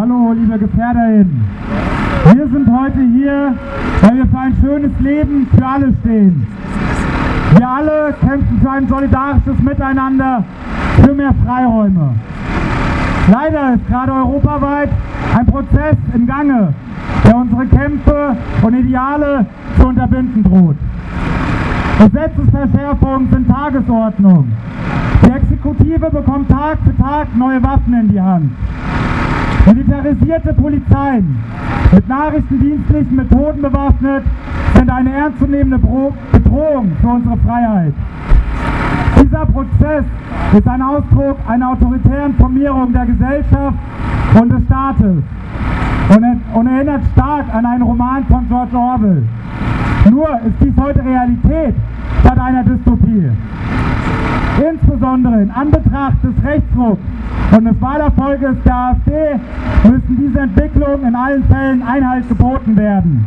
Hallo, liebe GefährderInnen. Wir sind heute hier, weil wir für ein schönes Leben für alle stehen. Wir alle kämpfen für ein solidarisches Miteinander, für mehr Freiräume. Leider ist gerade europaweit ein Prozess im Gange, der unsere Kämpfe und Ideale zu unterbinden droht. Gesetzesverschärfungen sind Tagesordnung. Die Exekutive bekommt Tag für Tag neue Waffen in die Hand. Militarisierte Polizeien mit nachrichtendienstlichen Methoden bewaffnet sind eine ernstzunehmende Bedrohung für unsere Freiheit. Dieser Prozess ist ein Ausdruck einer autoritären Formierung der Gesellschaft und des Staates und erinnert stark an einen Roman von George Orwell. Nur ist dies heute Realität statt einer Dystopie. Insbesondere in Anbetracht des Rechtsdrucks und des Wahlerfolges der AfD müssen diese Entwicklungen in allen Fällen Einhalt geboten werden.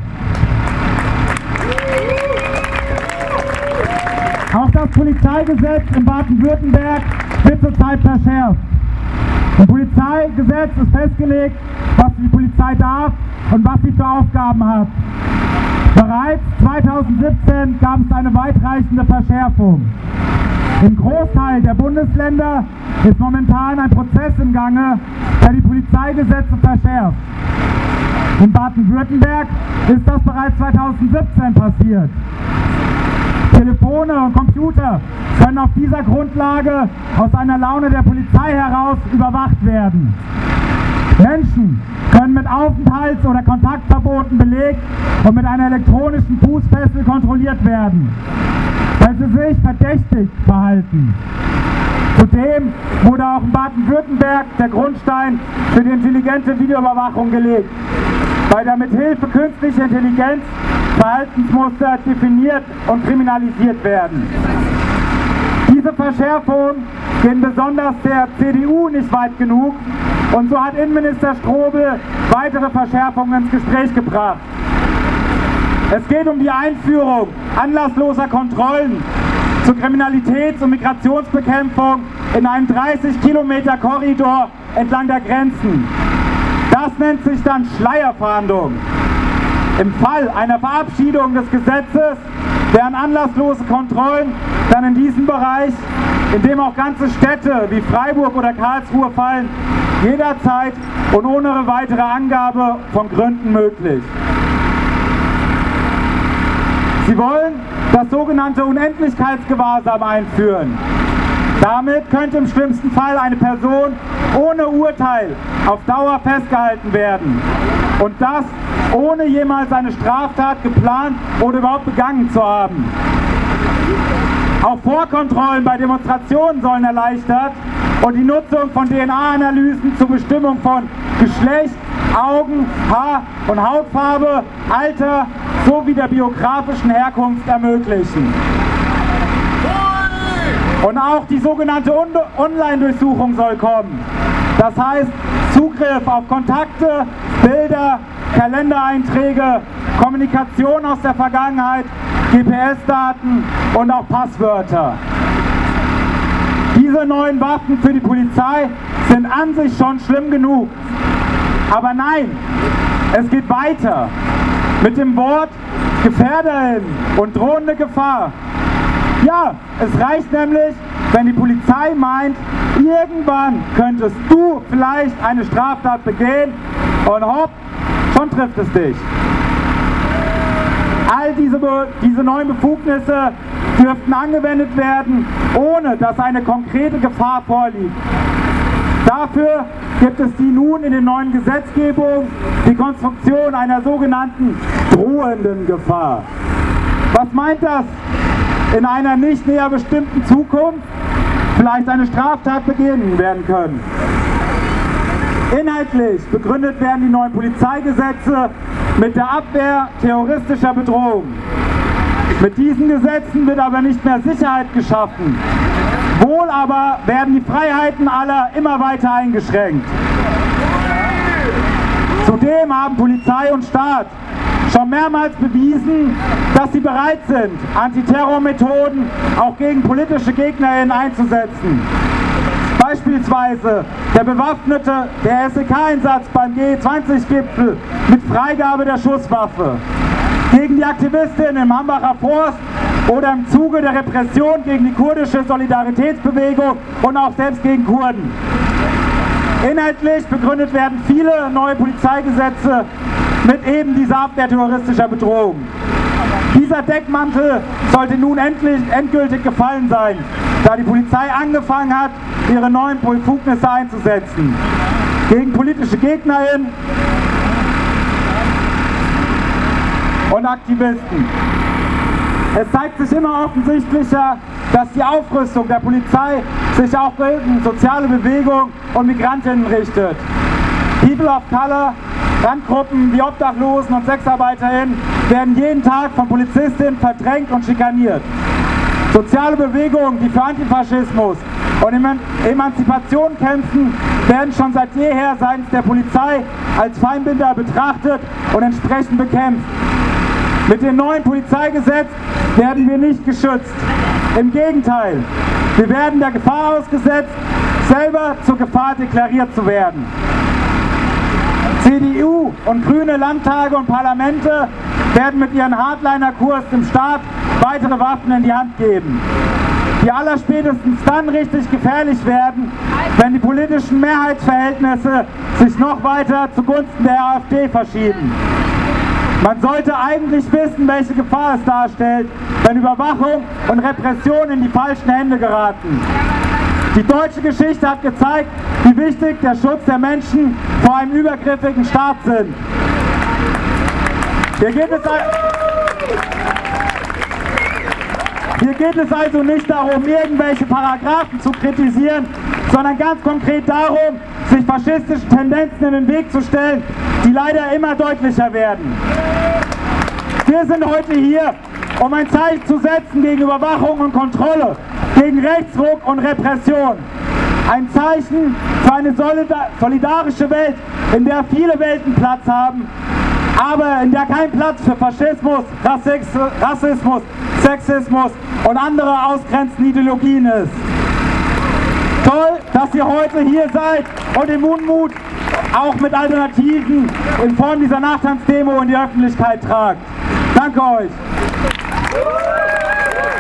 Auch das Polizeigesetz in Baden-Württemberg wird zurzeit verschärft. Im Polizeigesetz ist festgelegt, was die Polizei darf und was sie für Aufgaben hat. Bereits 2017 gab es eine weitreichende Verschärfung. Im Großteil der Bundesländer ist momentan ein Prozess im Gange, der die Polizeigesetze verschärft. In Baden-Württemberg ist das bereits 2017 passiert. Telefone und Computer können auf dieser Grundlage aus einer Laune der Polizei heraus überwacht werden. Menschen können mit Aufenthalts- oder Kontaktverboten belegt und mit einer elektronischen Fußfessel kontrolliert werden weil sie sich verdächtig verhalten. Zudem wurde auch in Baden-Württemberg der Grundstein für die intelligente Videoüberwachung gelegt, weil der mit Hilfe künstlicher Intelligenz Verhaltensmuster definiert und kriminalisiert werden. Diese Verschärfungen gehen besonders der CDU nicht weit genug und so hat Innenminister Strobel weitere Verschärfungen ins Gespräch gebracht. Es geht um die Einführung anlassloser Kontrollen zur Kriminalitäts- und Migrationsbekämpfung in einem 30 Kilometer Korridor entlang der Grenzen. Das nennt sich dann Schleierfahndung. Im Fall einer Verabschiedung des Gesetzes wären anlasslose Kontrollen dann in diesem Bereich, in dem auch ganze Städte wie Freiburg oder Karlsruhe fallen, jederzeit und ohne weitere Angabe von Gründen möglich. Sie wollen das sogenannte Unendlichkeitsgewahrsam einführen. Damit könnte im schlimmsten Fall eine Person ohne Urteil auf Dauer festgehalten werden. Und das ohne jemals eine Straftat geplant oder überhaupt begangen zu haben. Auch Vorkontrollen bei Demonstrationen sollen erleichtert und die Nutzung von DNA-Analysen zur Bestimmung von Geschlecht, Augen, Haar- und Hautfarbe, Alter sowie der biografischen Herkunft ermöglichen. Und auch die sogenannte Online-Durchsuchung soll kommen. Das heißt Zugriff auf Kontakte, Bilder, Kalendereinträge, Kommunikation aus der Vergangenheit, GPS-Daten und auch Passwörter. Diese neuen Waffen für die Polizei sind an sich schon schlimm genug. Aber nein, es geht weiter. Mit dem Wort Gefährderin und drohende Gefahr. Ja, es reicht nämlich, wenn die Polizei meint, irgendwann könntest du vielleicht eine Straftat begehen und hopp, schon trifft es dich. All diese, diese neuen Befugnisse dürften angewendet werden, ohne dass eine konkrete Gefahr vorliegt. Dafür gibt es die nun in den neuen Gesetzgebungen die Konstruktion einer sogenannten drohenden Gefahr. Was meint das? In einer nicht näher bestimmten Zukunft vielleicht eine Straftat begehen werden können. Inhaltlich begründet werden die neuen Polizeigesetze mit der Abwehr terroristischer Bedrohung. Mit diesen Gesetzen wird aber nicht mehr Sicherheit geschaffen. Wohl aber werden die Freiheiten aller immer weiter eingeschränkt. Zudem haben Polizei und Staat schon mehrmals bewiesen, dass sie bereit sind, Antiterrormethoden auch gegen politische GegnerInnen einzusetzen. Beispielsweise der bewaffnete, der SEK-Einsatz beim G20-Gipfel mit Freigabe der Schusswaffe. Gegen die Aktivistin im Hambacher Forst oder im Zuge der Repression gegen die kurdische Solidaritätsbewegung und auch selbst gegen Kurden. Inhaltlich begründet werden viele neue Polizeigesetze mit eben dieser Abwehr terroristischer Bedrohung. Dieser Deckmantel sollte nun endlich endgültig gefallen sein, da die Polizei angefangen hat, ihre neuen Befugnisse einzusetzen. Gegen politische GegnerInnen und Aktivisten. Es zeigt sich immer offensichtlicher, dass die Aufrüstung der Polizei sich auch gegen soziale Bewegung und Migrantinnen richtet. People of Color, Randgruppen wie Obdachlosen und SexarbeiterInnen werden jeden Tag von Polizistinnen verdrängt und schikaniert. Soziale Bewegungen, die für Antifaschismus und Emanzipation kämpfen, werden schon seit jeher seitens der Polizei als Feindbinder betrachtet und entsprechend bekämpft. Mit dem neuen Polizeigesetz werden wir nicht geschützt. Im Gegenteil, wir werden der Gefahr ausgesetzt, selber zur Gefahr deklariert zu werden. CDU und grüne Landtage und Parlamente werden mit ihrem Hardliner-Kurs dem Staat weitere Waffen in die Hand geben, die allerspätestens dann richtig gefährlich werden, wenn die politischen Mehrheitsverhältnisse sich noch weiter zugunsten der AfD verschieben. Man sollte eigentlich wissen, welche Gefahr es darstellt, wenn Überwachung und Repression in die falschen Hände geraten. Die deutsche Geschichte hat gezeigt, wie wichtig der Schutz der Menschen vor einem übergriffigen Staat sind. Hier geht es, hier geht es also nicht darum, irgendwelche Paragraphen zu kritisieren, sondern ganz konkret darum, sich faschistischen Tendenzen in den Weg zu stellen, die leider immer deutlicher werden. Wir sind heute hier, um ein Zeichen zu setzen gegen Überwachung und Kontrolle, gegen Rechtsruck und Repression. Ein Zeichen für eine solidarische Welt, in der viele Welten Platz haben, aber in der kein Platz für Faschismus, Rassismus, Sexismus und andere ausgrenzende Ideologien ist. Toll, dass ihr heute hier seid und im Unmut auch mit Alternativen in Form dieser Nachtanzdemo in die Öffentlichkeit tragt. Danke euch.